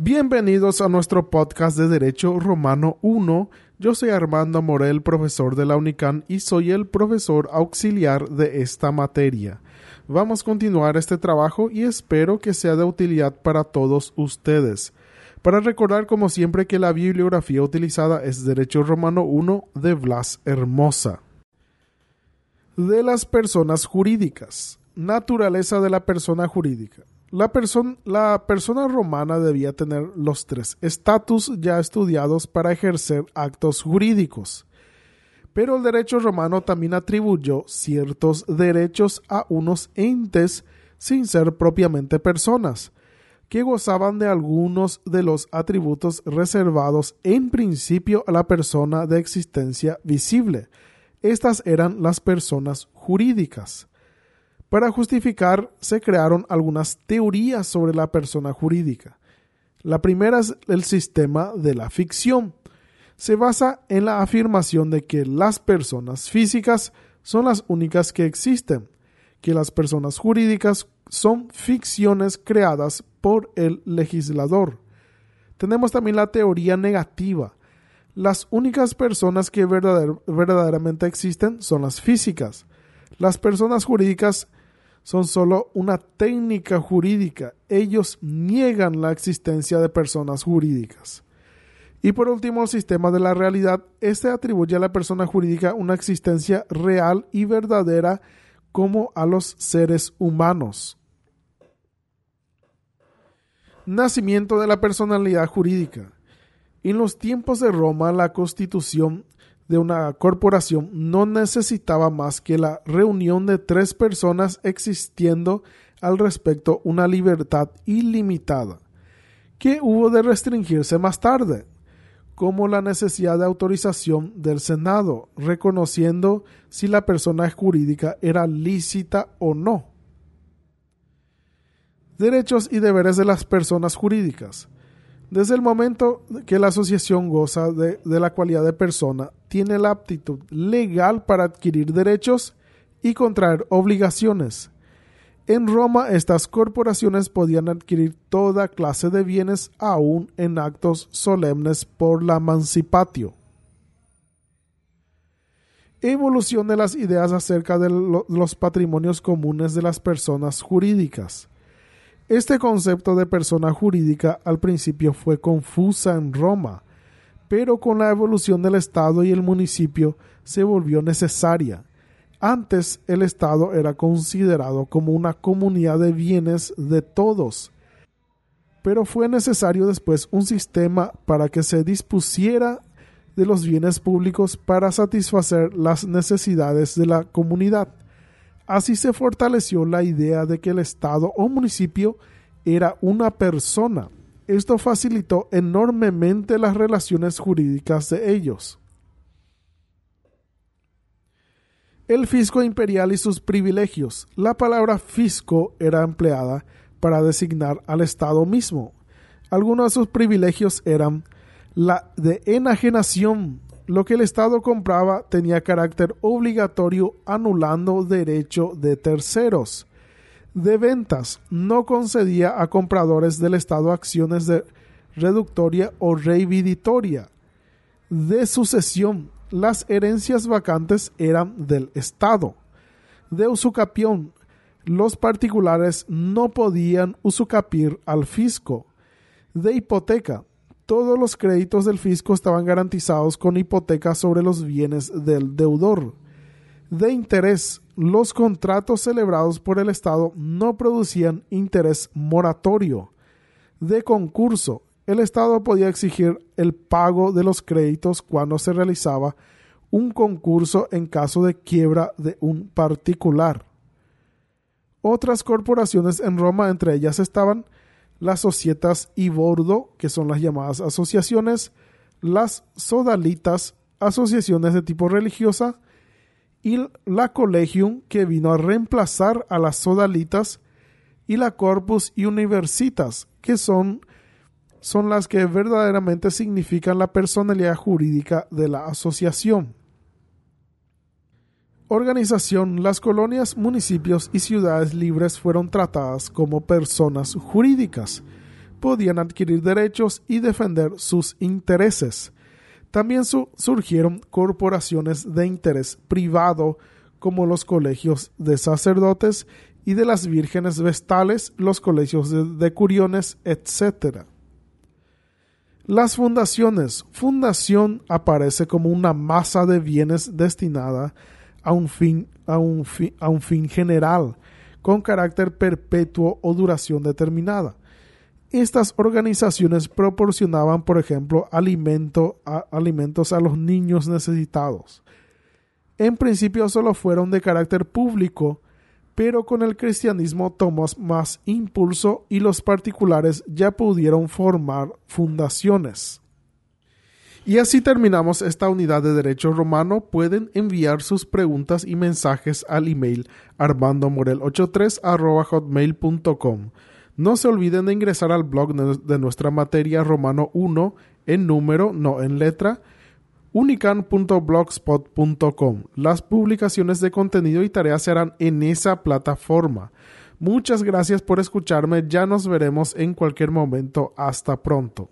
Bienvenidos a nuestro podcast de Derecho Romano 1. Yo soy Armando Morel, profesor de la UNICAN y soy el profesor auxiliar de esta materia. Vamos a continuar este trabajo y espero que sea de utilidad para todos ustedes. Para recordar como siempre que la bibliografía utilizada es Derecho Romano 1 de Blas Hermosa. De las personas jurídicas. Naturaleza de la persona jurídica. La, persona romana debía tener los tres estatus ya estudiados para ejercer actos jurídicos. Pero el derecho romano también atribuyó ciertos derechos a unos entes sin ser propiamente personas, que gozaban de algunos de los atributos reservados en principio a la persona de existencia visible. Estas eran las personas jurídicas. Para justificar, se crearon algunas teorías sobre la persona jurídica. La primera es el sistema de la ficción. Se basa en la afirmación de que las personas físicas son las únicas que existen, que las personas jurídicas son ficciones creadas por el legislador. Tenemos también la teoría negativa. Las únicas personas que verdaderamente existen son las físicas. Las personas jurídicas son solo una técnica jurídica. Ellos niegan la existencia de personas jurídicas. Y por último, el sistema de la realidad. Este atribuye a la persona jurídica una existencia real y verdadera como a los seres humanos. Nacimiento de la personalidad jurídica. En los tiempos de Roma, la constitución de una corporación no necesitaba más que la reunión de tres personas existiendo al respecto una libertad ilimitada, que hubo de restringirse más tarde, como la necesidad de autorización del Senado, reconociendo si la persona jurídica era lícita o no. Derechos y deberes de las personas jurídicas. Desde el momento que la asociación goza de, la cualidad de persona, tiene la aptitud legal para adquirir derechos y contraer obligaciones. En Roma estas corporaciones podían adquirir toda clase de bienes aún en actos solemnes por la mancipatio. Evolución de las ideas acerca de los patrimonios comunes de las personas jurídicas. Este concepto de persona jurídica al principio fue confusa en Roma, pero con la evolución del Estado y el municipio se volvió necesaria. Antes el Estado era considerado como una comunidad de bienes de todos, pero fue necesario después un sistema para que se dispusiera de los bienes públicos para satisfacer las necesidades de la comunidad. Así se fortaleció la idea de que el Estado o municipio era una persona. Esto facilitó enormemente las relaciones jurídicas de ellos. El fisco imperial y sus privilegios. La palabra fisco era empleada para designar al Estado mismo. Algunos de sus privilegios eran la de enajenación, lo que el Estado compraba tenía carácter obligatorio anulando derecho de terceros. De ventas, no concedía a compradores del Estado acciones de reductoria o reividitoria. De sucesión, las herencias vacantes eran del Estado. De usucapión, los particulares no podían usucapir al fisco. De hipoteca, todos los créditos del fisco estaban garantizados con hipoteca sobre los bienes del deudor. De interés, los contratos celebrados por el Estado no producían interés moratorio. De concurso, el Estado podía exigir el pago de los créditos cuando se realizaba un concurso en caso de quiebra de un particular. Otras corporaciones en Roma, entre ellas estaban las societas y bordo, que son las llamadas asociaciones, las sodalitas, asociaciones de tipo religiosa, y la Collegium, que vino a reemplazar a las sodalitas, y la Corpus Universitas, que son, son las que verdaderamente significan la personalidad jurídica de la asociación. Organización, las colonias, municipios y ciudades libres fueron tratadas como personas jurídicas, podían adquirir derechos y defender sus intereses. También surgieron corporaciones de interés privado como los colegios de sacerdotes y de las vírgenes vestales, los colegios de, de curiones, etc. Las fundaciones. Fundación aparece como una masa de bienes destinada a un fin, a un a un fin general, con carácter perpetuo o duración determinada. Estas organizaciones proporcionaban, por ejemplo, alimento a, alimentos a los niños necesitados. En principio solo fueron de carácter público, pero con el cristianismo tomó más impulso y los particulares ya pudieron formar fundaciones. Y así terminamos esta unidad de Derecho Romano. Pueden enviar sus preguntas y mensajes al email armandomorel83 No se olviden de ingresar al blog de nuestra materia Romano 1 en número, no en letra, unican.blogspot.com. Las publicaciones de contenido y tareas serán en esa plataforma. Muchas gracias por escucharme, ya nos veremos en cualquier momento. Hasta pronto.